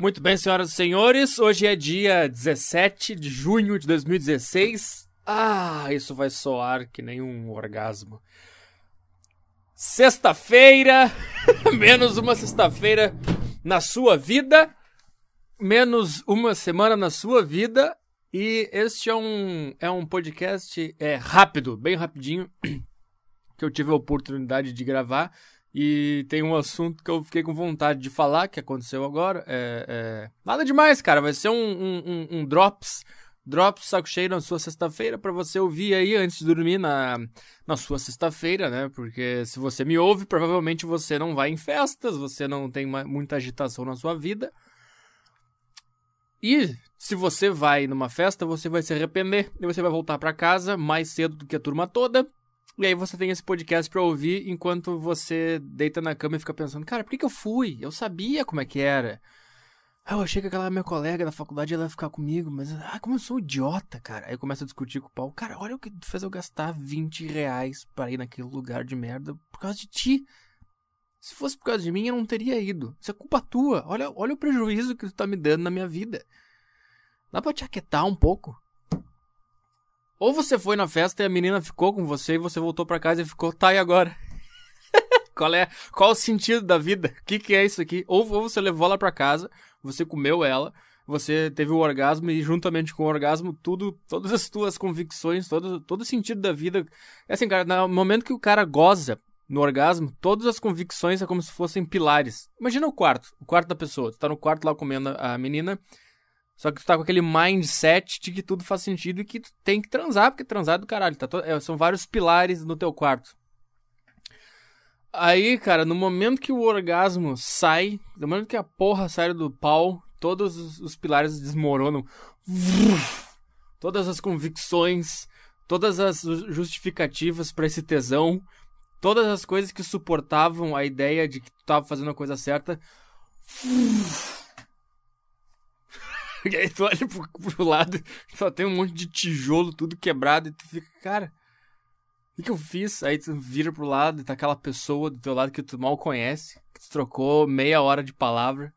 Muito bem, senhoras e senhores, hoje é dia 17 de junho de 2016. Ah, isso vai soar que nem um orgasmo. Sexta-feira, menos uma sexta-feira na sua vida, menos uma semana na sua vida. E este é um, é um podcast é, rápido, bem rapidinho, que eu tive a oportunidade de gravar. E tem um assunto que eu fiquei com vontade de falar, que aconteceu agora. É, é... Nada demais, cara. Vai ser um, um, um, um Drops. Drops saco cheio na sua sexta-feira para você ouvir aí antes de dormir na, na sua sexta-feira, né? Porque se você me ouve, provavelmente você não vai em festas, você não tem muita agitação na sua vida. E se você vai numa festa, você vai se arrepender e você vai voltar para casa mais cedo do que a turma toda e aí você tem esse podcast pra ouvir enquanto você deita na cama e fica pensando, cara, por que, que eu fui? Eu sabia como é que era. Ah, eu achei que aquela minha colega da faculdade ia ficar comigo, mas ah, como eu sou idiota, cara. Aí começa a discutir com o pau. Cara, olha o que fez eu gastar 20 reais para ir naquele lugar de merda por causa de ti. Se fosse por causa de mim, eu não teria ido. Isso é culpa tua. Olha, olha o prejuízo que tu tá me dando na minha vida. Dá pra te aquietar um pouco? Ou você foi na festa e a menina ficou com você e você voltou para casa e ficou, tá, e agora? qual é qual o sentido da vida? O que, que é isso aqui? Ou, ou você levou ela para casa, você comeu ela, você teve o orgasmo e juntamente com o orgasmo, tudo, todas as tuas convicções, todo, todo o sentido da vida. É assim, cara, no momento que o cara goza no orgasmo, todas as convicções é como se fossem pilares. Imagina o quarto, o quarto da pessoa. Tu tá no quarto lá comendo a menina, só que tu tá com aquele mindset de que tudo faz sentido e que tu tem que transar, porque transar é do caralho. Tá to... é, são vários pilares no teu quarto. Aí, cara, no momento que o orgasmo sai, no momento que a porra sai do pau, todos os, os pilares desmoronam. Todas as convicções, todas as justificativas para esse tesão, todas as coisas que suportavam a ideia de que tu tava fazendo a coisa certa e aí tu olha pro, pro lado, só tem um monte de tijolo, tudo quebrado, e tu fica, cara, o que, eu fiz? Aí tu vira pro lado e tá aquela pessoa do teu lado que tu mal conhece, que tu trocou meia hora de palavra,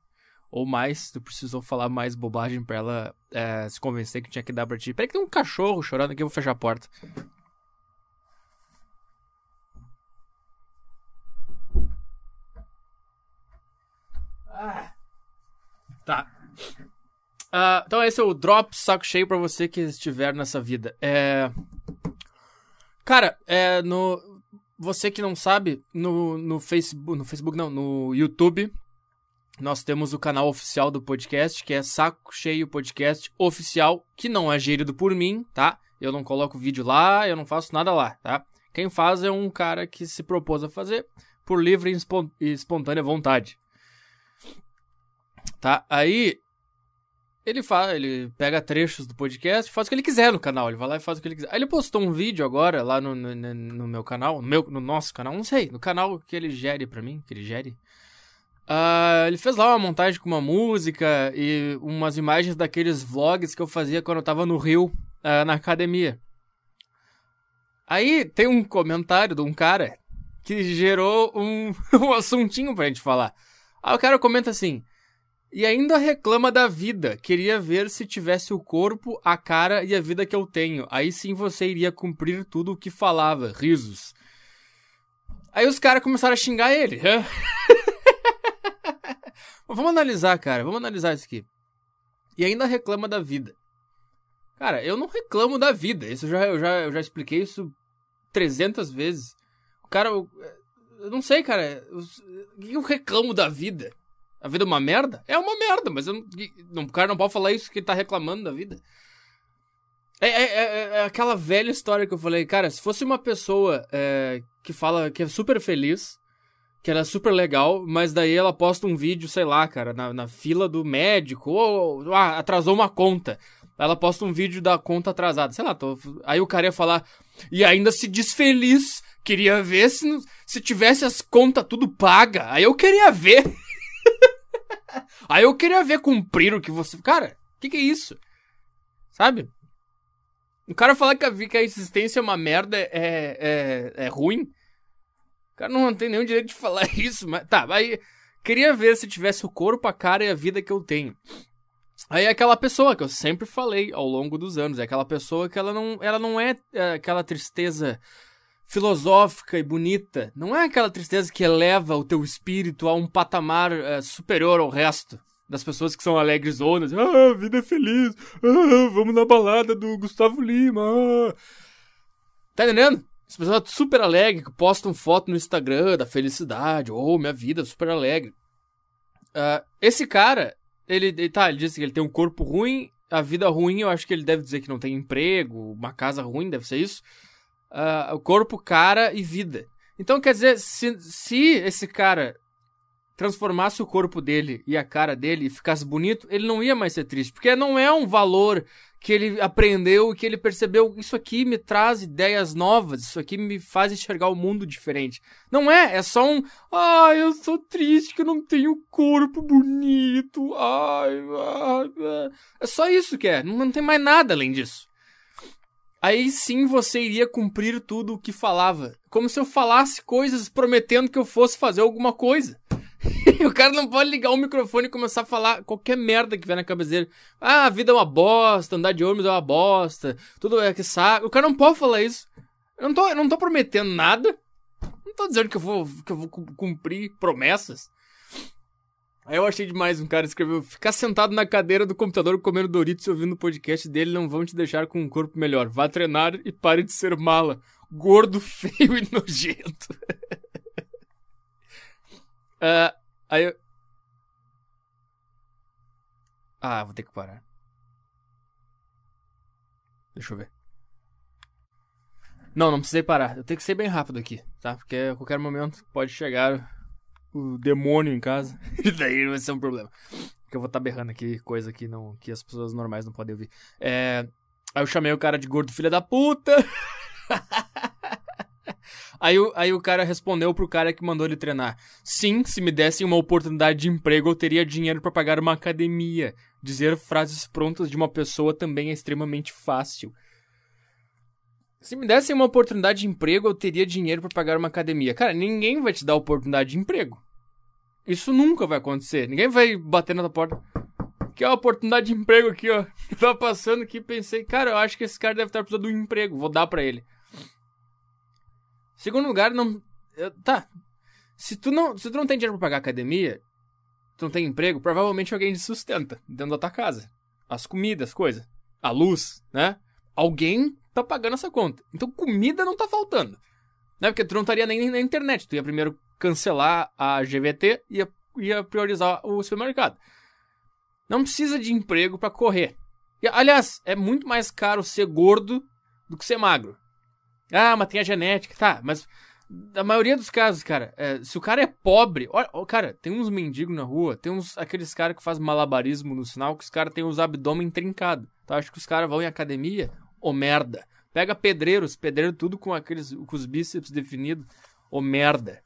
ou mais, tu precisou falar mais bobagem pra ela é, se convencer que tinha que dar pra ti. Peraí que tem um cachorro chorando aqui, eu vou fechar a porta. Ah. Tá. Uh, então esse é o drop saco cheio para você que estiver nessa vida. É... Cara, é, no... você que não sabe, no, no Facebook, no Facebook não, no YouTube, nós temos o canal oficial do podcast, que é Saco Cheio Podcast Oficial, que não é gerido por mim, tá? Eu não coloco vídeo lá, eu não faço nada lá, tá? Quem faz é um cara que se propôs a fazer por livre e espontânea vontade. Tá? Aí, ele fala, ele pega trechos do podcast, faz o que ele quiser no canal. Ele vai lá e faz o que ele quiser. Aí ele postou um vídeo agora lá no, no, no meu canal, no, meu, no nosso canal, não sei, no canal que ele gere pra mim, que ele gere. Uh, ele fez lá uma montagem com uma música e umas imagens daqueles vlogs que eu fazia quando eu tava no Rio, uh, na academia. Aí tem um comentário de um cara que gerou um, um assuntinho pra gente falar. Aí o cara comenta assim: e ainda reclama da vida. Queria ver se tivesse o corpo, a cara e a vida que eu tenho. Aí sim você iria cumprir tudo o que falava. Risos. Aí os caras começaram a xingar ele. Vamos analisar, cara. Vamos analisar isso aqui. E ainda reclama da vida. Cara, eu não reclamo da vida. Isso eu já, eu já, eu já expliquei isso 300 vezes. O cara. Eu, eu não sei, cara. O que eu reclamo da vida? A vida é uma merda? É uma merda, mas eu não, o cara não pode falar isso que ele tá reclamando da vida. É, é, é, é, aquela velha história que eu falei, cara, se fosse uma pessoa é, que fala que é super feliz, que ela é super legal, mas daí ela posta um vídeo, sei lá, cara, na, na fila do médico, ou, ou ah, atrasou uma conta. Ela posta um vídeo da conta atrasada, sei lá, tô, aí o cara ia falar, e ainda se diz feliz, queria ver se, se tivesse as contas tudo paga, aí eu queria ver. Aí eu queria ver cumprir o que você. Cara, o que, que é isso? Sabe? O cara falar que a, que a existência é uma merda é, é, é ruim. O cara não tem nenhum direito de falar isso, mas. Tá, aí. Queria ver se tivesse o corpo, a cara e a vida que eu tenho. Aí é aquela pessoa que eu sempre falei ao longo dos anos, é aquela pessoa que ela não, ela não é, é aquela tristeza filosófica e bonita, não é aquela tristeza que eleva o teu espírito a um patamar é, superior ao resto das pessoas que são alegres zonas. Ah, vida é feliz. Ah, vamos na balada do Gustavo Lima. Ah. Tá entendendo? As pessoas super alegres que postam foto no Instagram da felicidade. Oh, minha vida super alegre. Uh, esse cara, ele, ele, tá, ele disse que ele tem um corpo ruim, a vida ruim, eu acho que ele deve dizer que não tem emprego, uma casa ruim, deve ser isso. Uh, corpo, cara e vida. Então, quer dizer, se, se esse cara transformasse o corpo dele e a cara dele e ficasse bonito, ele não ia mais ser triste. Porque não é um valor que ele aprendeu, que ele percebeu, isso aqui me traz ideias novas, isso aqui me faz enxergar o mundo diferente. Não é, é só um, ai, eu sou triste que eu não tenho corpo bonito, ai, ai, ai. é só isso que é, não, não tem mais nada além disso. Aí sim você iria cumprir tudo o que falava, como se eu falasse coisas prometendo que eu fosse fazer alguma coisa. o cara não pode ligar o microfone e começar a falar qualquer merda que vier na cabeça dele. Ah, a vida é uma bosta, andar de ônibus é uma bosta, tudo é que sabe. O cara não pode falar isso. Eu não tô, eu não tô prometendo nada. Não tô dizendo que eu vou, que eu vou cumprir promessas. Aí eu achei demais um cara escreveu: ficar sentado na cadeira do computador comendo Doritos e ouvindo o podcast dele não vão te deixar com um corpo melhor. Vá treinar e pare de ser mala. Gordo, feio e nojento. Uh, aí eu... Ah, vou ter que parar. Deixa eu ver. Não, não precisei parar. Eu tenho que ser bem rápido aqui, tá? Porque a qualquer momento pode chegar o demônio em casa. Daí vai ser um problema. Porque eu vou estar tá berrando aqui coisa que, não, que as pessoas normais não podem ouvir. É... Aí eu chamei o cara de gordo filha da puta. Aí, aí o cara respondeu pro cara que mandou ele treinar: Sim, se me dessem uma oportunidade de emprego, eu teria dinheiro para pagar uma academia. Dizer frases prontas de uma pessoa também é extremamente fácil. Se me dessem uma oportunidade de emprego, eu teria dinheiro para pagar uma academia. Cara, ninguém vai te dar oportunidade de emprego. Isso nunca vai acontecer. Ninguém vai bater na tua porta. Que é uma oportunidade de emprego aqui, ó. Tava passando aqui pensei, cara, eu acho que esse cara deve estar precisando de um emprego. Vou dar para ele. Segundo lugar, não. Tá. Se tu não, se tu não tem dinheiro pra pagar academia, tu não tem emprego, provavelmente alguém te sustenta dentro da tua casa. As comidas, as coisas. A luz, né? Alguém tá pagando essa conta. Então comida não tá faltando. Né? Porque tu não estaria nem na internet. Tu ia primeiro cancelar a GVT e ia, ia priorizar o supermercado. Não precisa de emprego para correr. E, aliás, é muito mais caro ser gordo do que ser magro. Ah, mas tem a genética. Tá, mas na maioria dos casos, cara, é, se o cara é pobre. Olha, cara, tem uns mendigos na rua, tem uns aqueles caras que fazem malabarismo no sinal, que os caras têm os abdômen trincado. Então acho que os caras vão em academia, ô merda. Pega pedreiros, pedreiro tudo com aqueles com os bíceps definidos, ô merda.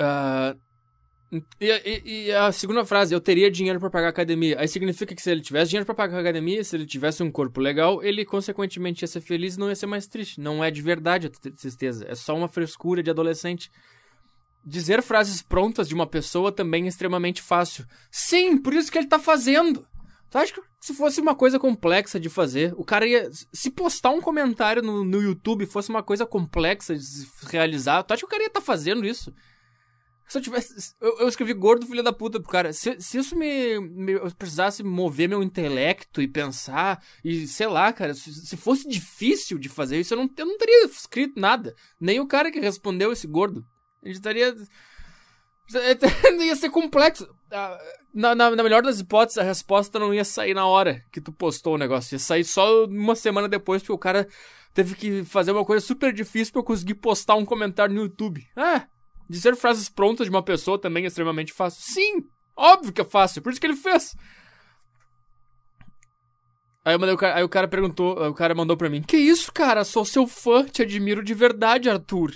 Uh, e, e, e, a segunda frase, eu teria dinheiro para pagar academia. Aí significa que se ele tivesse dinheiro para pagar academia, se ele tivesse um corpo legal, ele consequentemente ia ser feliz e não ia ser mais triste. Não é de verdade a tristeza, é só uma frescura de adolescente. Dizer frases prontas de uma pessoa também é extremamente fácil. Sim, por isso que ele tá fazendo. Tu acha que se fosse uma coisa complexa de fazer, o cara ia. Se postar um comentário no, no YouTube fosse uma coisa complexa de realizar, tu acha que o cara ia estar tá fazendo isso? Se eu tivesse. Eu, eu, escrevi gordo filho da puta pro cara. Se, se isso me, me. Eu precisasse mover meu intelecto e pensar. E sei lá, cara. Se, se fosse difícil de fazer isso, eu não, eu não teria escrito nada. Nem o cara que respondeu esse gordo. Ele estaria. ia ser complexo. Na, na, na, melhor das hipóteses, a resposta não ia sair na hora que tu postou o negócio. Ia sair só uma semana depois, porque o cara teve que fazer uma coisa super difícil pra eu conseguir postar um comentário no YouTube. Ah, Dizer frases prontas de uma pessoa também é extremamente fácil. Sim, óbvio que é fácil, por isso que ele fez. Aí, o cara, aí o cara perguntou, o cara mandou pra mim: Que isso, cara? Sou seu fã, te admiro de verdade, Arthur.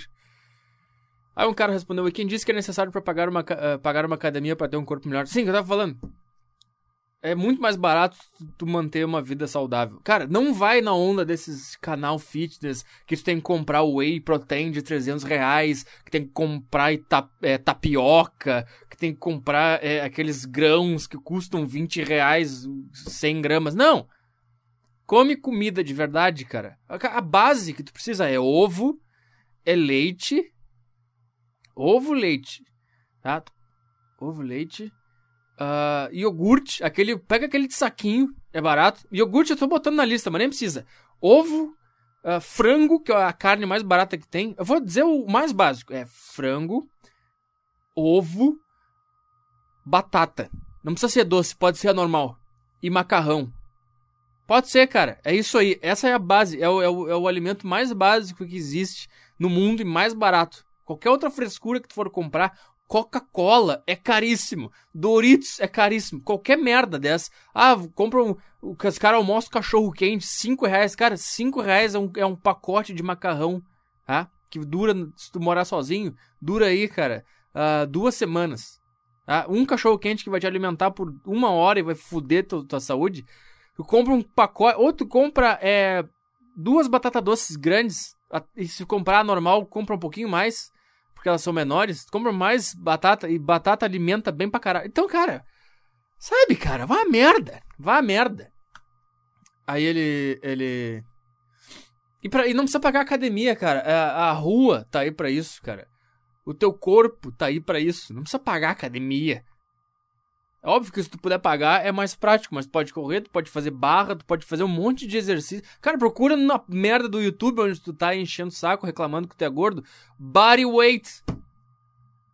Aí um cara respondeu: quem disse que é necessário para pagar uma, uh, pagar uma academia para ter um corpo melhor? Sim, eu tava falando. é muito mais barato tu manter uma vida saudável. Cara, não vai na onda desses canal fitness que tu tem que comprar whey protein de 300 reais, que tem que comprar ita, é, tapioca, que tem que comprar é, aqueles grãos que custam 20 reais 100 gramas. Não! Come comida de verdade, cara. A base que tu precisa é ovo, é leite, ovo, leite, tá? Ovo, leite Uh, iogurte, aquele. Pega aquele de saquinho, é barato. Iogurte eu tô botando na lista, mas nem precisa. Ovo, uh, frango, que é a carne mais barata que tem. Eu vou dizer o mais básico: é frango, ovo, batata. Não precisa ser doce, pode ser normal. E macarrão. Pode ser, cara. É isso aí. Essa é a base. É o, é o, é o alimento mais básico que existe no mundo e mais barato. Qualquer outra frescura que tu for comprar, Coca-Cola é caríssimo. Doritos é caríssimo. Qualquer merda dessa. Ah, compra um. Os caras almoçam cachorro quente, 5 reais. Cara, 5 reais é um, é um pacote de macarrão, tá? Que dura, se tu morar sozinho, dura aí, cara, uh, duas semanas. Tá? Um cachorro quente que vai te alimentar por uma hora e vai foder tua, tua saúde. Tu compra um pacote. Ou tu compra é, duas batatas doces grandes. E se comprar normal, compra um pouquinho mais porque elas são menores, compra mais batata e batata alimenta bem pra caralho. Então, cara, sabe, cara, vá a merda. Vá a merda. Aí ele. ele. E, pra, e não precisa pagar academia, cara. A, a rua tá aí para isso, cara. O teu corpo tá aí para isso. Não precisa pagar academia. É óbvio que se tu puder pagar é mais prático, mas tu pode correr, tu pode fazer barra, tu pode fazer um monte de exercício. Cara, procura na merda do YouTube onde tu tá enchendo o saco, reclamando que tu é gordo. Body weight.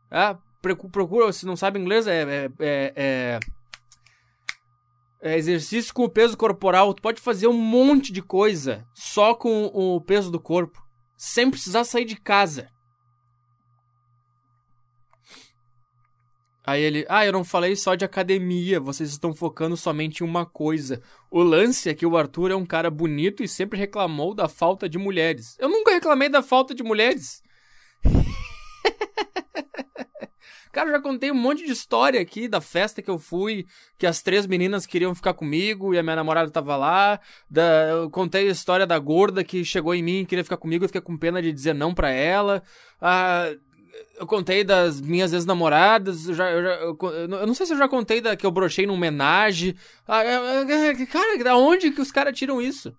É, procura, se não sabe inglês, é, é, é, é, é exercício com o peso corporal. Tu pode fazer um monte de coisa só com o peso do corpo, sem precisar sair de casa. Aí ele, ah, eu não falei só de academia, vocês estão focando somente em uma coisa. O lance é que o Arthur é um cara bonito e sempre reclamou da falta de mulheres. Eu nunca reclamei da falta de mulheres. Cara, já contei um monte de história aqui da festa que eu fui, que as três meninas queriam ficar comigo e a minha namorada tava lá. Da, eu contei a história da gorda que chegou em mim e queria ficar comigo, eu fiquei com pena de dizer não pra ela. Ah, eu contei das minhas ex-namoradas, eu, já, eu, já, eu, eu, não sei se eu já contei da que eu brochei num homenagem. Ah, é, é, é, cara, da onde que os caras tiram isso?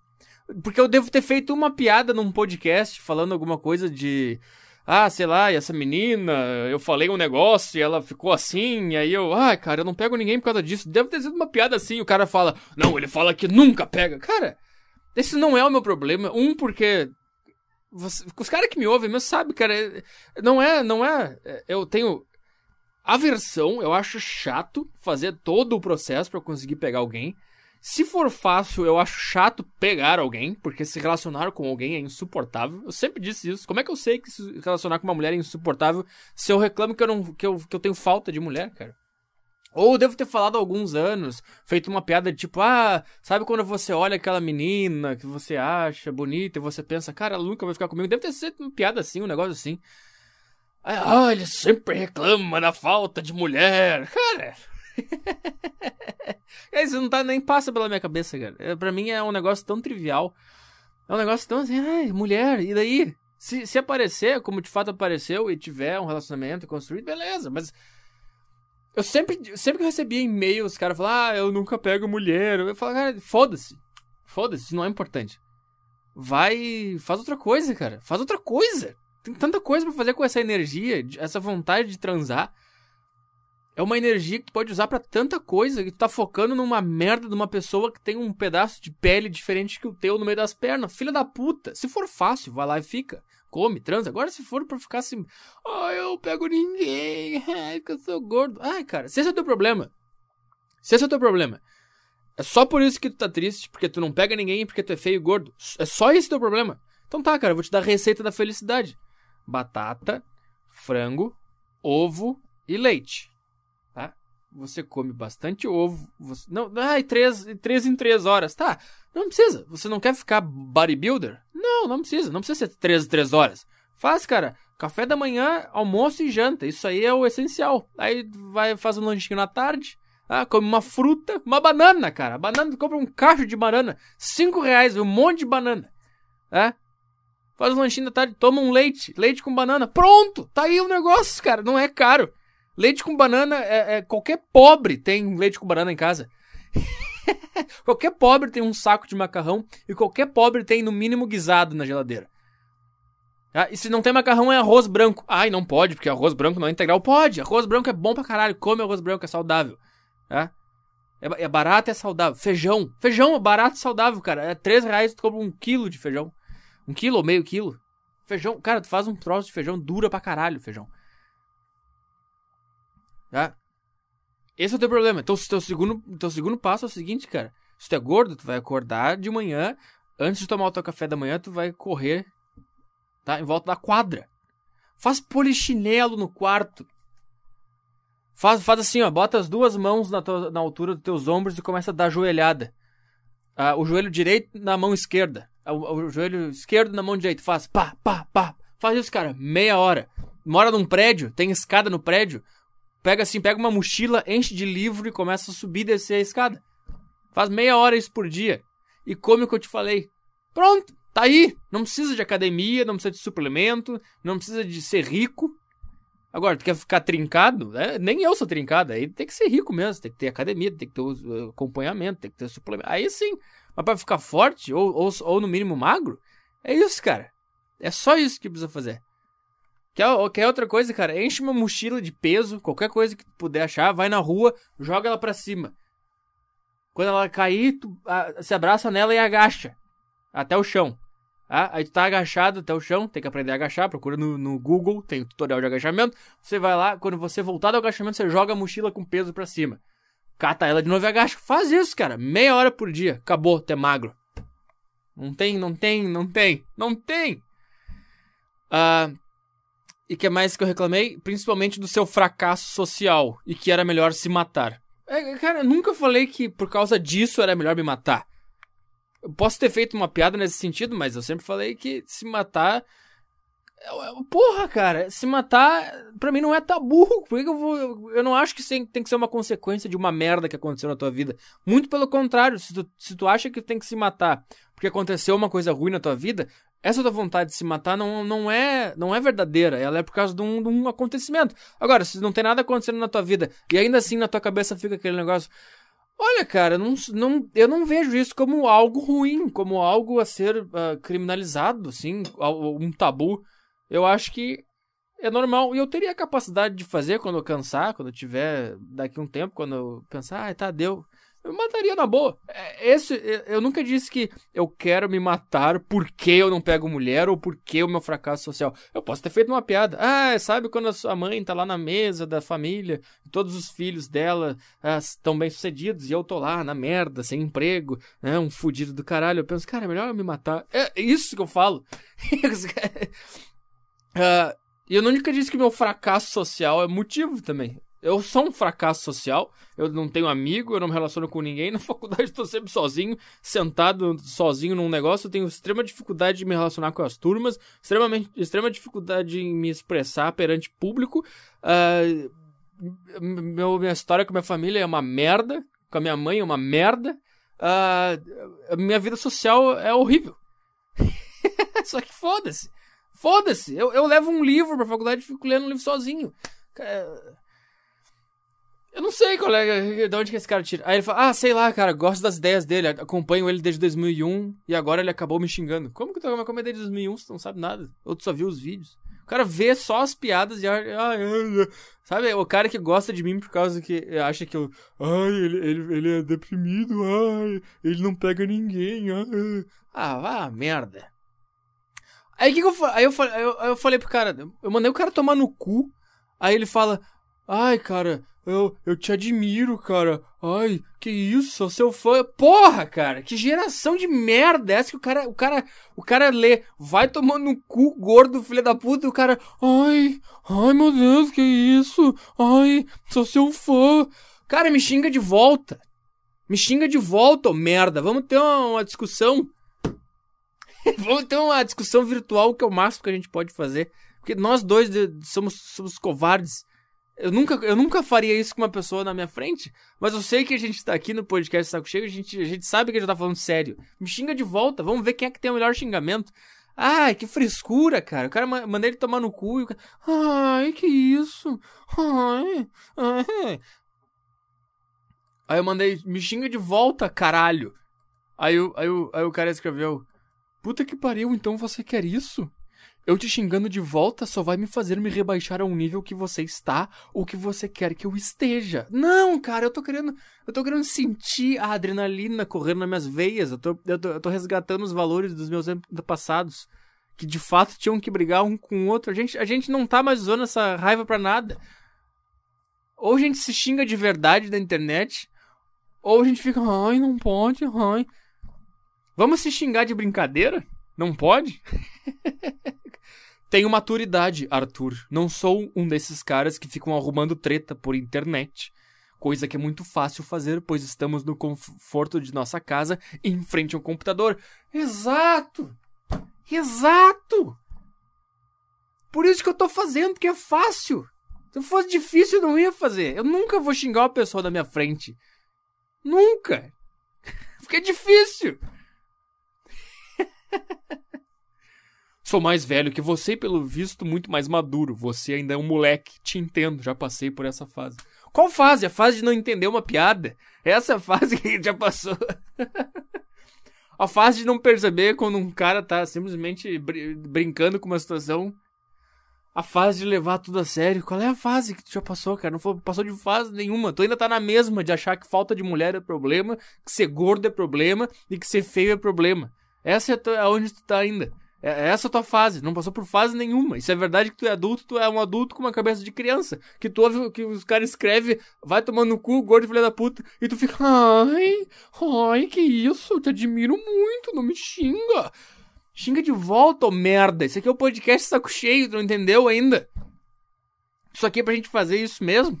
Porque eu devo ter feito uma piada num podcast falando alguma coisa de. Ah, sei lá, e essa menina, eu falei um negócio e ela ficou assim, e aí eu, ah, cara, eu não pego ninguém por causa disso. Deve ter sido uma piada assim, o cara fala, não, ele fala que nunca pega. Cara, esse não é o meu problema. Um, porque você, os caras que me ouvem mesmo sabem, cara. É, não é, não é. é eu tenho aversão, eu acho chato fazer todo o processo para conseguir pegar alguém. Se for fácil, eu acho chato pegar alguém, porque se relacionar com alguém é insuportável. Eu sempre disse isso. Como é que eu sei que se relacionar com uma mulher é insuportável se eu reclamo que eu, não, que eu, que eu tenho falta de mulher, cara? Ou devo ter falado há alguns anos, feito uma piada de tipo, ah, sabe quando você olha aquela menina que você acha bonita e você pensa, cara, ela nunca vai ficar comigo? Deve ter sido uma piada assim, um negócio assim. Ah, ele sempre reclama da falta de mulher. Cara. Isso não tá, nem passa pela minha cabeça, cara. É, pra mim é um negócio tão trivial. É um negócio tão assim, ai, mulher, e daí? Se, se aparecer, como de fato apareceu, e tiver um relacionamento construído, beleza, mas eu sempre, sempre que eu recebia e-mail, os caras falavam, ah, eu nunca pego mulher. Eu falo, cara, foda-se. Foda-se, isso não é importante. Vai. Faz outra coisa, cara. Faz outra coisa. Tem tanta coisa para fazer com essa energia, essa vontade de transar. É uma energia que tu pode usar para tanta coisa que tu tá focando numa merda de uma pessoa que tem um pedaço de pele diferente que o teu no meio das pernas. Filha da puta. Se for fácil, vai lá e fica come, transa. Agora, se for pra ficar assim, oh, eu pego ninguém, ai, que eu sou gordo. Ai, cara, se esse é o teu problema, se esse é o teu problema, é só por isso que tu tá triste, porque tu não pega ninguém, porque tu é feio e gordo. É só esse teu problema. Então tá, cara, eu vou te dar a receita da felicidade: batata, frango, ovo e leite. Tá? Você come bastante ovo. Você... Não, ai, três, três em três horas. Tá, não precisa. Você não quer ficar bodybuilder? Não, não precisa. Não precisa ser 13, 3 horas. Faz, cara. Café da manhã, almoço e janta. Isso aí é o essencial. Aí vai faz um lanchinho na tarde. Ah, come uma fruta, uma banana, cara. Banana, compra um cacho de banana. Cinco reais, um monte de banana. É? Faz um lanchinho da tarde, toma um leite. Leite com banana. Pronto! Tá aí o negócio, cara. Não é caro. Leite com banana, é, é qualquer pobre tem leite com banana em casa. qualquer pobre tem um saco de macarrão e qualquer pobre tem no mínimo guisado na geladeira. Ah, e se não tem macarrão é arroz branco. Ai, não pode, porque arroz branco não é integral. Pode, arroz branco é bom pra caralho. Come arroz branco, é saudável. É, é barato, é saudável. Feijão. Feijão é barato e saudável, cara. É 3 reais tu compra um quilo de feijão. Um quilo ou meio quilo. Feijão, cara, tu faz um troço de feijão, dura pra caralho feijão. Tá? Esse é o teu problema. Então, teu segundo, teu segundo passo é o seguinte, cara. Se tu é gordo, tu vai acordar de manhã, antes de tomar o teu café da manhã, tu vai correr tá? Em volta da quadra. Faz polichinelo no quarto. Faz, faz assim, ó, bota as duas mãos na, tua, na altura dos teus ombros e começa a dar joelhada. Ah, o joelho direito na mão esquerda. O, o, joelho esquerdo na mão direita. Faz pá, pá, pá. Faz isso, cara, meia hora. Mora num prédio, tem escada no prédio. Pega assim, pega uma mochila, enche de livro e começa a subir e descer a escada. Faz meia hora isso por dia. E come o que eu te falei. Pronto. Tá aí, não precisa de academia, não precisa de suplemento, não precisa de ser rico. Agora, tu quer ficar trincado? É, nem eu sou trincado, aí tem que ser rico mesmo, tem que ter academia, tem que ter uh, acompanhamento, tem que ter suplemento. Aí sim, mas pra ficar forte, ou, ou, ou no mínimo magro, é isso, cara. É só isso que precisa fazer. Quer, quer outra coisa, cara? Enche uma mochila de peso, qualquer coisa que tu puder achar, vai na rua, joga ela pra cima. Quando ela cair, tu a, se abraça nela e agacha até o chão. Ah, aí tu tá agachado até o chão, tem que aprender a agachar, procura no, no Google, tem o tutorial de agachamento. Você vai lá, quando você voltar do agachamento, você joga a mochila com peso para cima. Cata ela de novo e agacha. Faz isso, cara. Meia hora por dia. Acabou, tu é magro. Não tem, não tem, não tem, não tem. Ah, e que mais que eu reclamei? Principalmente do seu fracasso social e que era melhor se matar. É, cara, eu nunca falei que por causa disso era melhor me matar. Eu posso ter feito uma piada nesse sentido, mas eu sempre falei que se matar. Porra, cara, se matar, pra mim não é tabu. Por que eu vou. Eu não acho que tem que ser uma consequência de uma merda que aconteceu na tua vida. Muito pelo contrário, se tu, se tu acha que tem que se matar porque aconteceu uma coisa ruim na tua vida, essa tua vontade de se matar não, não, é, não é verdadeira. Ela é por causa de um, de um acontecimento. Agora, se não tem nada acontecendo na tua vida e ainda assim na tua cabeça fica aquele negócio. Olha, cara, não, não, eu não vejo isso como algo ruim, como algo a ser uh, criminalizado, assim, um tabu. Eu acho que é normal. E eu teria a capacidade de fazer quando eu cansar, quando eu tiver daqui um tempo, quando eu pensar, ah, tá, deu eu mataria na boa. É, esse, eu nunca disse que eu quero me matar porque eu não pego mulher ou porque o meu fracasso social. Eu posso ter feito uma piada. Ah, sabe quando a sua mãe tá lá na mesa da família, todos os filhos dela ah, estão bem sucedidos e eu tô lá na merda, sem emprego, né, um fudido do caralho. Eu penso, cara, é melhor eu me matar. É isso que eu falo. uh, e eu nunca disse que meu fracasso social é motivo também. Eu sou um fracasso social, eu não tenho amigo, eu não me relaciono com ninguém. Na faculdade estou sempre sozinho, sentado sozinho num negócio. Eu tenho extrema dificuldade de me relacionar com as turmas, extremamente, extrema dificuldade em me expressar perante público. Uh, meu, minha história com minha família é uma merda, com a minha mãe é uma merda. Uh, minha vida social é horrível. Só que foda-se. Foda-se. Eu, eu levo um livro pra faculdade e fico lendo um livro sozinho. Eu não sei, colega, de onde que esse cara tira. Aí ele fala, ah, sei lá, cara, gosto das ideias dele, acompanho ele desde 2001 e agora ele acabou me xingando. Como que tu vai comer desde 2001 se tu não sabe nada? Ou tu só viu os vídeos? O cara vê só as piadas e ah, sabe, o cara que gosta de mim por causa que acha que eu, ai, ele, ele, ele é deprimido, ai, ele não pega ninguém, ai. Ah, vá merda. Aí que, que eu, aí eu, eu, eu falei pro cara, eu mandei o cara tomar no cu, aí ele fala, ai, cara, eu, eu te admiro, cara. Ai, que isso, sou seu fã. Porra, cara, que geração de merda é essa que o cara, o cara, o cara lê, vai tomando um cu gordo, filho da puta, e o cara, ai, ai meu Deus, que isso? Ai, sou seu fã. Cara, me xinga de volta. Me xinga de volta, ô merda. Vamos ter uma, uma discussão. Vamos ter uma discussão virtual que é o máximo que a gente pode fazer. Porque nós dois somos, somos covardes. Eu nunca, eu nunca faria isso com uma pessoa na minha frente, mas eu sei que a gente tá aqui no podcast Saco Cheio, a gente, a gente sabe que a gente tá falando sério. Me xinga de volta, vamos ver quem é que tem o melhor xingamento. Ai, que frescura, cara. O cara manda ele tomar no cu e o cara... Ai, que isso? Ai, ai. Aí eu mandei, me xinga de volta, caralho. Aí, aí, aí, aí o cara escreveu, puta que pariu, então você quer isso? Eu te xingando de volta só vai me fazer me rebaixar a um nível que você está ou que você quer que eu esteja. Não, cara, eu tô querendo. Eu tô querendo sentir a adrenalina correndo nas minhas veias. Eu tô, eu tô, eu tô resgatando os valores dos meus passados. Que de fato tinham que brigar um com o outro. A gente, a gente não tá mais usando essa raiva pra nada. Ou a gente se xinga de verdade na internet, ou a gente fica, ai, não pode, ai. Vamos se xingar de brincadeira? Não pode? Tenho maturidade, Arthur. Não sou um desses caras que ficam arrumando treta por internet. Coisa que é muito fácil fazer, pois estamos no conforto de nossa casa em frente ao computador. Exato! Exato! Por isso que eu tô fazendo, que é fácil. Se fosse difícil, eu não ia fazer. Eu nunca vou xingar uma pessoa da minha frente. Nunca! Porque é difícil! Sou mais velho que você e, pelo visto, muito mais maduro. Você ainda é um moleque. Te entendo, já passei por essa fase. Qual fase? A fase de não entender uma piada? Essa é a fase que a gente já passou. a fase de não perceber quando um cara tá simplesmente br brincando com uma situação. A fase de levar tudo a sério. Qual é a fase que tu já passou, cara? Não passou de fase nenhuma. Tu ainda tá na mesma de achar que falta de mulher é problema, que ser gordo é problema e que ser feio é problema. Essa é onde tu tá ainda. É, é essa a tua fase, não passou por fase nenhuma. Isso é verdade que tu é adulto, tu é um adulto com uma cabeça de criança. Que tu ouve que os caras escrevem, vai tomando no cu, gordo filho da puta, e tu fica, ai, ai, que isso, eu te admiro muito, não me xinga. Xinga de volta, ô merda. Isso aqui é o podcast saco cheio, tu não entendeu ainda? Isso aqui é pra gente fazer isso mesmo?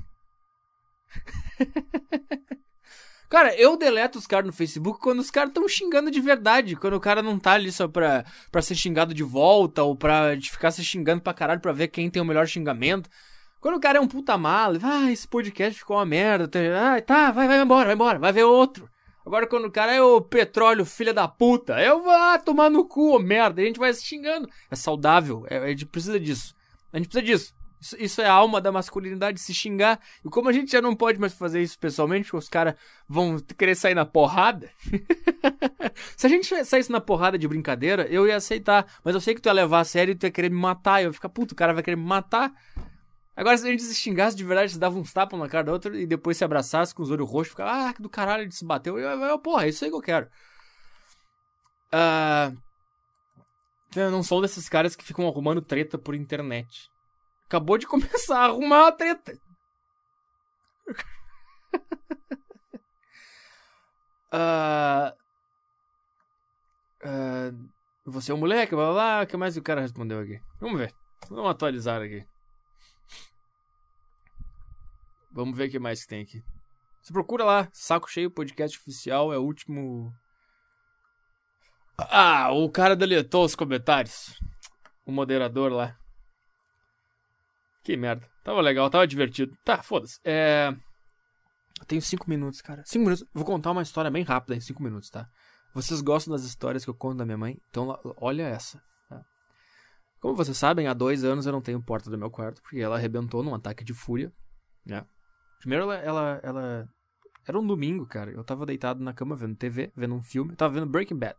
Cara, eu deleto os caras no Facebook quando os caras estão xingando de verdade. Quando o cara não tá ali só pra, pra ser xingado de volta ou pra ficar se xingando pra caralho pra ver quem tem o melhor xingamento. Quando o cara é um puta mala, ah, esse podcast ficou uma merda. Ah, tá, vai, vai embora, vai embora, vai ver outro. Agora quando o cara é o petróleo, filha da puta, eu vou ah, tomar no cu, merda. A gente vai se xingando. É saudável, é, a gente precisa disso. A gente precisa disso. Isso, é a alma da masculinidade, se xingar. E como a gente já não pode mais fazer isso pessoalmente, porque os caras vão querer sair na porrada. se a gente saísse na porrada de brincadeira, eu ia aceitar. Mas eu sei que tu ia levar a sério e tu ia querer me matar. Eu ia ficar, puto, o cara vai querer me matar. Agora, se a gente se xingasse de verdade, se dava uns tapas na cara da outra e depois se abraçasse com os olhos roxos, ficava, ah, que do caralho ele se bateu. Eu, eu, eu, porra, é isso aí que eu quero. Uh, eu não sou desses caras que ficam arrumando treta por internet. Acabou de começar a arrumar a treta. uh, uh, você é um moleque, blá blá. O que mais o cara respondeu aqui? Vamos ver. Vamos atualizar aqui. Vamos ver o que mais que tem aqui. Você procura lá, Saco Cheio Podcast Oficial, é o último. Ah, o cara deletou os comentários. O moderador lá. Que merda. Tava legal, tava divertido. Tá, foda-se. É. Eu tenho cinco minutos, cara. Cinco minutos. Vou contar uma história bem rápida em cinco minutos, tá? Vocês gostam das histórias que eu conto da minha mãe? Então, olha essa. Tá? Como vocês sabem, há dois anos eu não tenho porta do meu quarto, porque ela arrebentou num ataque de fúria. Né? Primeiro, ela, ela, ela. Era um domingo, cara. Eu tava deitado na cama vendo TV, vendo um filme. Eu tava vendo Breaking Bad.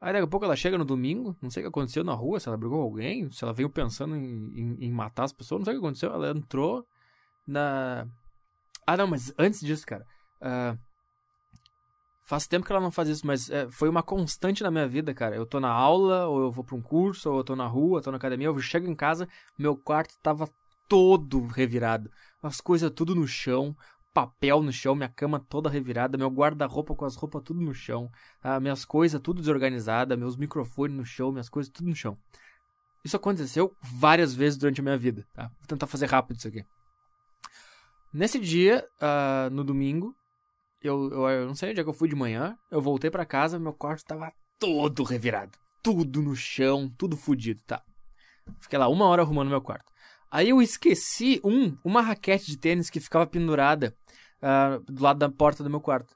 Aí daqui a pouco ela chega no domingo, não sei o que aconteceu na rua, se ela brigou com alguém, se ela veio pensando em, em, em, matar as pessoas, não sei o que aconteceu. Ela entrou na. Ah, não, mas antes disso, cara. Uh, faz tempo que ela não faz isso, mas é, foi uma constante na minha vida, cara. Eu tô na aula, ou eu vou pra um curso, ou eu tô na rua, tô na academia, eu chego em casa, meu quarto tava todo revirado. As coisas tudo no chão, papel no chão, minha cama toda revirada, meu guarda-roupa com as roupas tudo no chão, ah, minhas coisas tudo desorganizada, meus microfones no chão, minhas coisas tudo no chão. Isso aconteceu várias vezes durante a minha vida, tá? Vou tentar fazer rápido isso aqui. Nesse dia, uh, no domingo, eu, eu, eu, não sei onde é que eu fui de manhã, eu voltei para casa, meu quarto tava todo revirado. Tudo no chão, tudo fodido, tá? Fiquei lá uma hora arrumando meu quarto. Aí eu esqueci um, uma raquete de tênis que ficava pendurada uh, do lado da porta do meu quarto.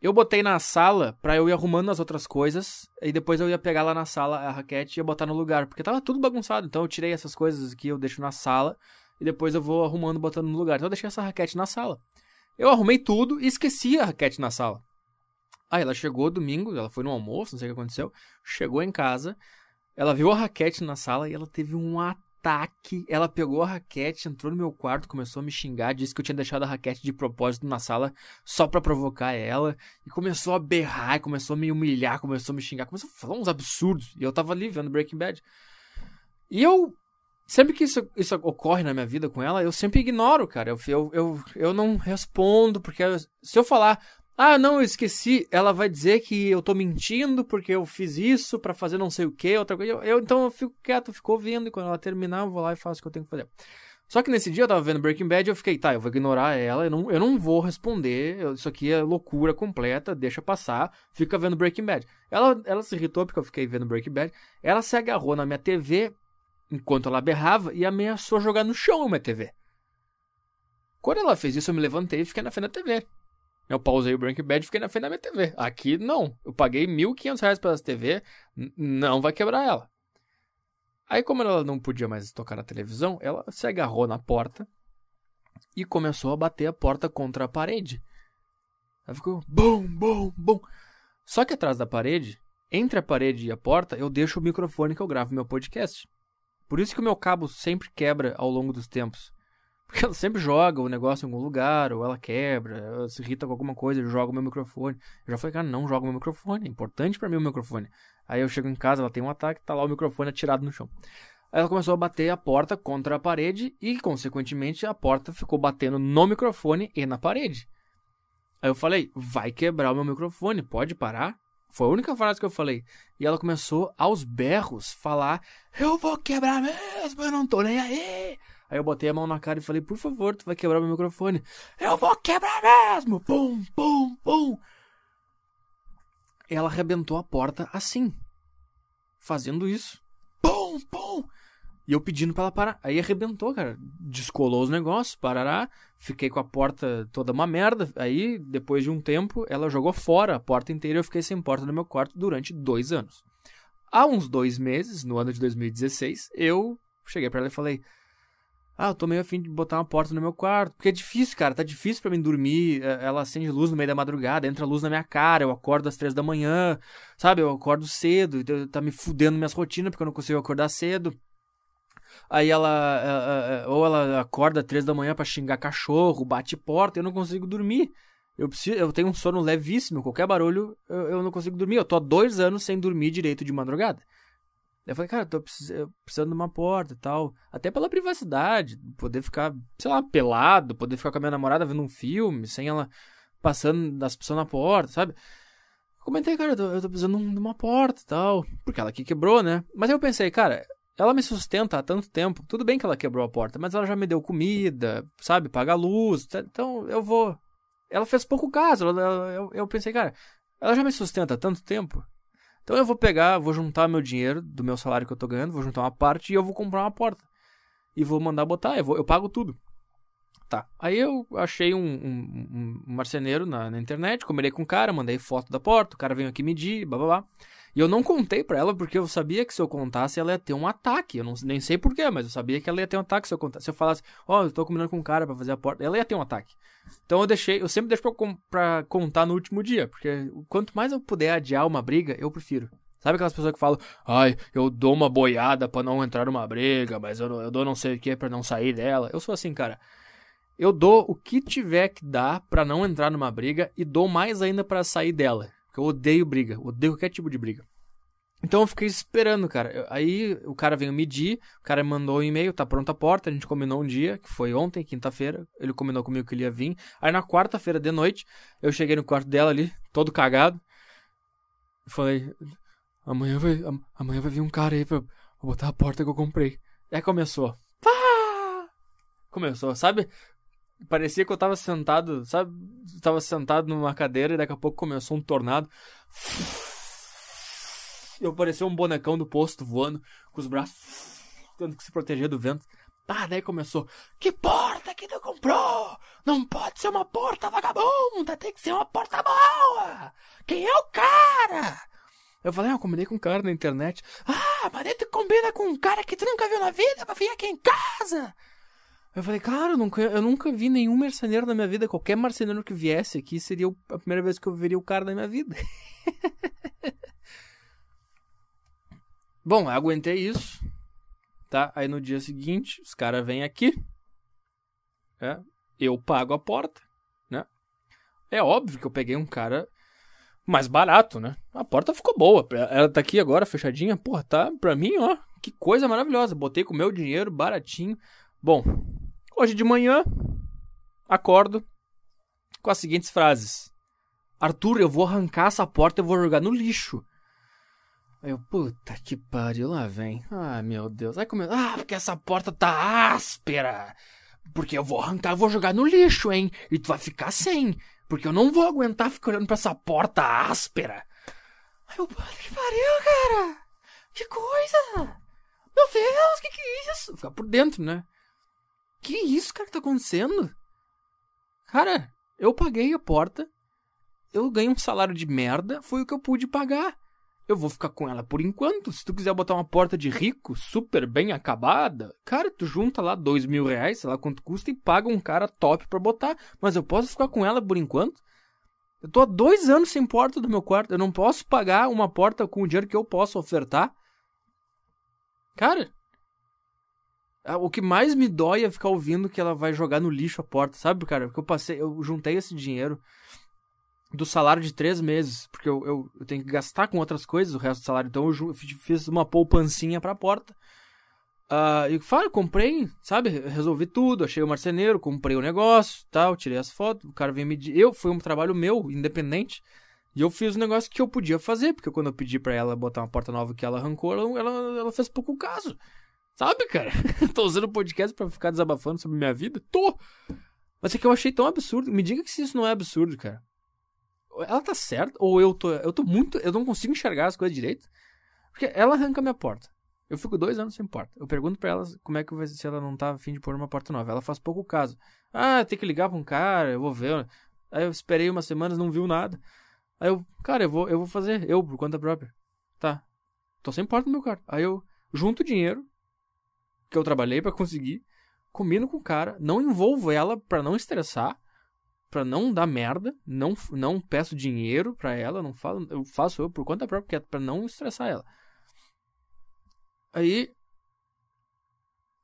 Eu botei na sala pra eu ir arrumando as outras coisas. E depois eu ia pegar lá na sala a raquete e ia botar no lugar. Porque tava tudo bagunçado. Então eu tirei essas coisas aqui, eu deixo na sala. E depois eu vou arrumando, botando no lugar. Então eu deixei essa raquete na sala. Eu arrumei tudo e esqueci a raquete na sala. Aí ela chegou domingo, ela foi no almoço, não sei o que aconteceu. Chegou em casa, ela viu a raquete na sala e ela teve um ataque. Ela pegou a raquete, entrou no meu quarto, começou a me xingar, disse que eu tinha deixado a raquete de propósito na sala só para provocar ela. E começou a berrar, começou a me humilhar, começou a me xingar, começou a falar uns absurdos. E eu tava ali vendo Breaking Bad. E eu sempre que isso, isso ocorre na minha vida com ela, eu sempre ignoro, cara. Eu, eu, eu, eu não respondo, porque se eu falar, ah, não, eu esqueci, ela vai dizer que eu tô mentindo porque eu fiz isso para fazer não sei o que, outra coisa. Eu, eu, então eu fico quieto, fico ouvindo, e quando ela terminar, eu vou lá e faço o que eu tenho que fazer. Só que nesse dia eu tava vendo Breaking Bad e eu fiquei, tá, eu vou ignorar ela, eu não, eu não vou responder, eu, isso aqui é loucura completa, deixa passar, fica vendo Breaking Bad. Ela, ela se irritou porque eu fiquei vendo Breaking Bad, ela se agarrou na minha TV enquanto ela berrava e ameaçou jogar no chão a minha TV. Quando ela fez isso, eu me levantei e fiquei na frente da TV. Eu pausei o Breaking Bad e fiquei na frente da minha TV. Aqui, não. Eu paguei R$ 1.500 pela TV, não vai quebrar ela. Aí, como ela não podia mais tocar na televisão, ela se agarrou na porta e começou a bater a porta contra a parede. Ela ficou bum, bum, bum. Só que atrás da parede, entre a parede e a porta, eu deixo o microfone que eu gravo meu podcast. Por isso que o meu cabo sempre quebra ao longo dos tempos. Porque ela sempre joga o negócio em algum lugar, ou ela quebra, ela se irrita com alguma coisa, joga o meu microfone. Eu já falei, cara, não joga o meu microfone, é importante para mim o microfone. Aí eu chego em casa, ela tem um ataque, tá lá o microfone atirado no chão. Aí ela começou a bater a porta contra a parede e, consequentemente, a porta ficou batendo no microfone e na parede. Aí eu falei, vai quebrar o meu microfone, pode parar? Foi a única frase que eu falei. E ela começou aos berros falar: Eu vou quebrar mesmo, eu não tô nem aí. Aí eu botei a mão na cara e falei, por favor, tu vai quebrar meu microfone. Eu vou quebrar mesmo! Pum, pum, pum! Ela arrebentou a porta assim. Fazendo isso. Pum, pum! E eu pedindo pra ela parar. Aí arrebentou, cara. Descolou os negócios, parará. Fiquei com a porta toda uma merda. Aí, depois de um tempo, ela jogou fora a porta inteira e eu fiquei sem porta no meu quarto durante dois anos. Há uns dois meses, no ano de 2016, eu cheguei para ela e falei: ah, eu tô meio afim de botar uma porta no meu quarto. Porque é difícil, cara. Tá difícil para mim dormir. É, ela acende luz no meio da madrugada, entra luz na minha cara. Eu acordo às três da manhã. Sabe? Eu acordo cedo. Então tá me fudendo minhas rotinas porque eu não consigo acordar cedo. Aí ela. É, é, ou ela acorda às três da manhã para xingar cachorro, bate porta. Eu não consigo dormir. Eu, preciso, eu tenho um sono levíssimo. Qualquer barulho eu, eu não consigo dormir. Eu tô há dois anos sem dormir direito de madrugada. Eu falei, cara, tô precisando de uma porta e tal. Até pela privacidade, poder ficar, sei lá, pelado, poder ficar com a minha namorada vendo um filme, sem ela passando das pessoas na porta, sabe? Comentei, cara, eu tô, eu tô precisando de uma porta e tal. Porque ela que quebrou, né? Mas eu pensei, cara, ela me sustenta há tanto tempo. Tudo bem que ela quebrou a porta, mas ela já me deu comida, sabe? Paga luz. Então eu vou. Ela fez pouco caso. Ela, eu, eu pensei, cara, ela já me sustenta há tanto tempo. Então eu vou pegar, vou juntar meu dinheiro do meu salário que eu tô ganhando, vou juntar uma parte e eu vou comprar uma porta. E vou mandar botar, eu, vou, eu pago tudo. Tá. Aí eu achei um, um, um marceneiro na, na, internet, combinei com o cara, mandei foto da porta, o cara veio aqui medir, blá blá blá. E eu não contei pra ela porque eu sabia que se eu contasse ela ia ter um ataque. Eu não, nem sei porquê, mas eu sabia que ela ia ter um ataque se eu contasse. Se eu falasse, ó, oh, eu tô combinando com um cara para fazer a porta, ela ia ter um ataque. Então eu deixei, eu sempre deixo pra, pra, contar no último dia, porque quanto mais eu puder adiar uma briga, eu prefiro. Sabe aquelas pessoas que falam, ai, eu dou uma boiada para não entrar numa briga, mas eu, eu dou não sei o que para não sair dela. Eu sou assim, cara. Eu dou o que tiver que dar para não entrar numa briga e dou mais ainda para sair dela. Porque eu odeio briga, odeio qualquer tipo de briga. Então eu fiquei esperando, cara. Aí o cara veio medir, o cara mandou um e-mail, tá pronta a porta, a gente combinou um dia, que foi ontem, quinta-feira. Ele combinou comigo que ele ia vir. Aí na quarta-feira de noite, eu cheguei no quarto dela ali, todo cagado. Falei, amanhã vai, amanhã vai vir um cara aí pra botar a porta que eu comprei. Aí começou. Pá! Começou, sabe? Parecia que eu tava sentado, sabe? Tava sentado numa cadeira e daqui a pouco começou um tornado eu parecia um bonecão do posto voando, com os braços. tendo que se proteger do vento. Ah, daí começou. Que porta que tu comprou? Não pode ser uma porta vagabunda, tem que ser uma porta boa. Quem é o cara? Eu falei, ah, eu combinei com um cara na internet. Ah, mas daí tu combina com um cara que tu nunca viu na vida pra vir aqui em casa. Eu falei, cara, eu nunca, eu nunca vi nenhum marceneiro na minha vida. Qualquer marceneiro que viesse aqui seria a primeira vez que eu veria o cara na minha vida. Bom, eu aguentei isso. Tá? Aí no dia seguinte, os caras vêm aqui. É, eu pago a porta, né? É óbvio que eu peguei um cara mais barato, né? A porta ficou boa. Ela tá aqui agora, fechadinha. Porra, tá pra mim, ó. Que coisa maravilhosa. Botei com o meu dinheiro, baratinho. Bom, hoje de manhã, acordo com as seguintes frases: Arthur, eu vou arrancar essa porta e vou jogar no lixo. Aí eu, puta que pariu, lá vem. Ah, meu Deus. Aí começa, ah, porque essa porta tá áspera. Porque eu vou arrancar, vou jogar no lixo, hein? E tu vai ficar sem. Porque eu não vou aguentar ficar olhando pra essa porta áspera. Aí eu, puta que pariu, cara. Que coisa. Meu Deus, que que é isso? Ficar por dentro, né? Que isso, cara, que tá acontecendo? Cara, eu paguei a porta. Eu ganhei um salário de merda. Foi o que eu pude pagar eu vou ficar com ela por enquanto. Se tu quiser botar uma porta de rico, super bem acabada, cara, tu junta lá dois mil reais, sei lá quanto custa, e paga um cara top pra botar. Mas eu posso ficar com ela por enquanto? Eu tô há dois anos sem porta do meu quarto. Eu não posso pagar uma porta com o dinheiro que eu posso ofertar. Cara, o que mais me dói é ficar ouvindo que ela vai jogar no lixo a porta, sabe, cara? Porque eu passei, eu juntei esse dinheiro do salário de três meses, porque eu, eu, eu, tenho que gastar com outras coisas o resto do salário. Então eu fiz uma poupancinha pra porta. Uh, e fala, comprei, sabe? Resolvi tudo, achei o marceneiro, comprei o negócio, tal, tirei as fotos, o cara veio me Eu, foi um trabalho meu, independente. E eu fiz o negócio que eu podia fazer, porque quando eu pedi para ela botar uma porta nova que ela arrancou, ela, ela, ela fez pouco caso. Sabe, cara? Tô usando o podcast para ficar desabafando sobre minha vida? Tô! Mas é que eu achei tão absurdo. Me diga que se isso não é absurdo, cara ela tá certa ou eu tô, eu tô muito, eu não consigo enxergar as coisas direito. Porque ela arranca minha porta. Eu fico dois anos sem porta. Eu pergunto pra ela como é que vai se ela não tá afim de pôr uma porta nova. Ela faz pouco caso. Ah, tem que ligar pra um cara, eu vou ver. Aí eu esperei umas semanas, não viu nada. Aí eu, cara, eu vou, eu vou fazer, eu por conta própria. Tá. Tô sem porta no meu quarto. Aí eu junto o dinheiro que eu trabalhei para conseguir, combino com o cara, não envolvo ela para não estressar para não dar merda, não não peço dinheiro para ela, não falo, eu faço eu por conta própria é para não estressar ela. Aí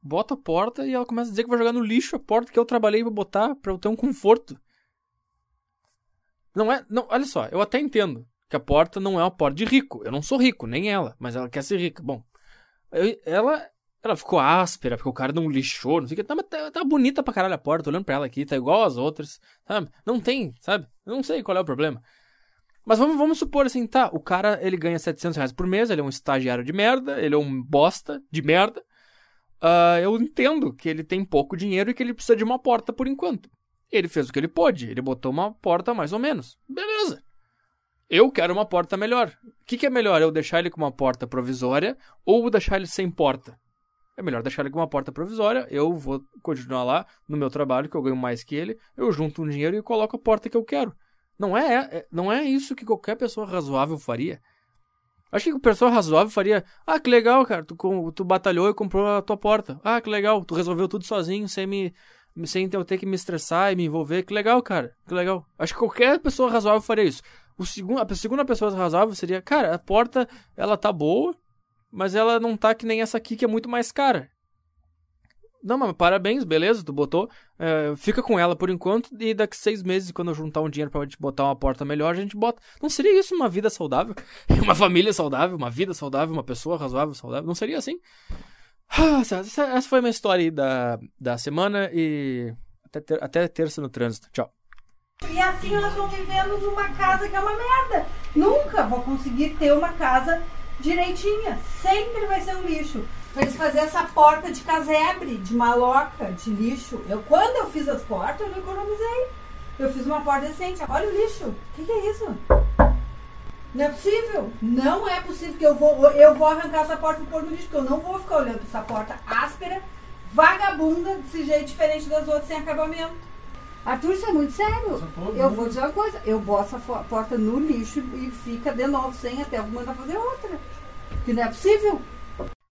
bota a porta e ela começa a dizer que vai jogar no lixo a porta que eu trabalhei para botar para eu ter um conforto. Não é, não, olha só, eu até entendo que a porta não é uma porta de rico. Eu não sou rico, nem ela, mas ela quer ser rica. Bom, eu, ela ela ficou áspera, porque o cara não lixou, não sei o que. Tá, tá, tá bonita pra caralho a porta, olhando pra ela aqui, tá igual as outras, sabe? Não tem, sabe? Não sei qual é o problema. Mas vamos, vamos supor assim, tá, o cara, ele ganha 700 reais por mês, ele é um estagiário de merda, ele é um bosta de merda. Uh, eu entendo que ele tem pouco dinheiro e que ele precisa de uma porta por enquanto. Ele fez o que ele pôde, ele botou uma porta mais ou menos. Beleza. Eu quero uma porta melhor. O que, que é melhor? Eu deixar ele com uma porta provisória ou deixar ele sem porta? É melhor deixar ele com uma porta provisória. Eu vou continuar lá no meu trabalho, que eu ganho mais que ele. Eu junto um dinheiro e coloco a porta que eu quero. Não é, é não é isso que qualquer pessoa razoável faria. Acho que a pessoa razoável faria. Ah, que legal, cara. Tu, tu batalhou e comprou a tua porta. Ah, que legal. Tu resolveu tudo sozinho, sem me. Sem eu ter que me estressar e me envolver. Que legal, cara. Que legal. Acho que qualquer pessoa razoável faria isso. O segundo, a segunda pessoa razoável seria, cara, a porta, ela tá boa, mas ela não tá que nem essa aqui, que é muito mais cara. Não, mas parabéns, beleza, tu botou. É, fica com ela por enquanto e daqui seis meses, quando eu juntar um dinheiro pra gente botar uma porta melhor, a gente bota. Não seria isso uma vida saudável? uma família saudável, uma vida saudável, uma pessoa razoável, saudável? Não seria assim? Ah, essa, foi minha história da, da semana e até, ter, até terça no trânsito. Tchau. E assim nós vamos vivendo numa casa que é uma merda. Nunca vou conseguir ter uma casa direitinha. Sempre vai ser um lixo. Eles fazer essa porta de casebre, de maloca, de lixo. Eu, quando eu fiz as portas, eu não economizei. Eu fiz uma porta decente. Olha o lixo. O que, que é isso? Não é possível. Não é possível que eu vou, eu vou arrancar essa porta e pôr no lixo, porque eu não vou ficar olhando essa porta áspera, vagabunda, desse jeito diferente das outras, sem acabamento. Arthur, isso é muito sério. Eu vou dizer uma coisa, eu boto fo- porta no lixo e fica de novo sem até eu mandar fazer outra. Que não é possível.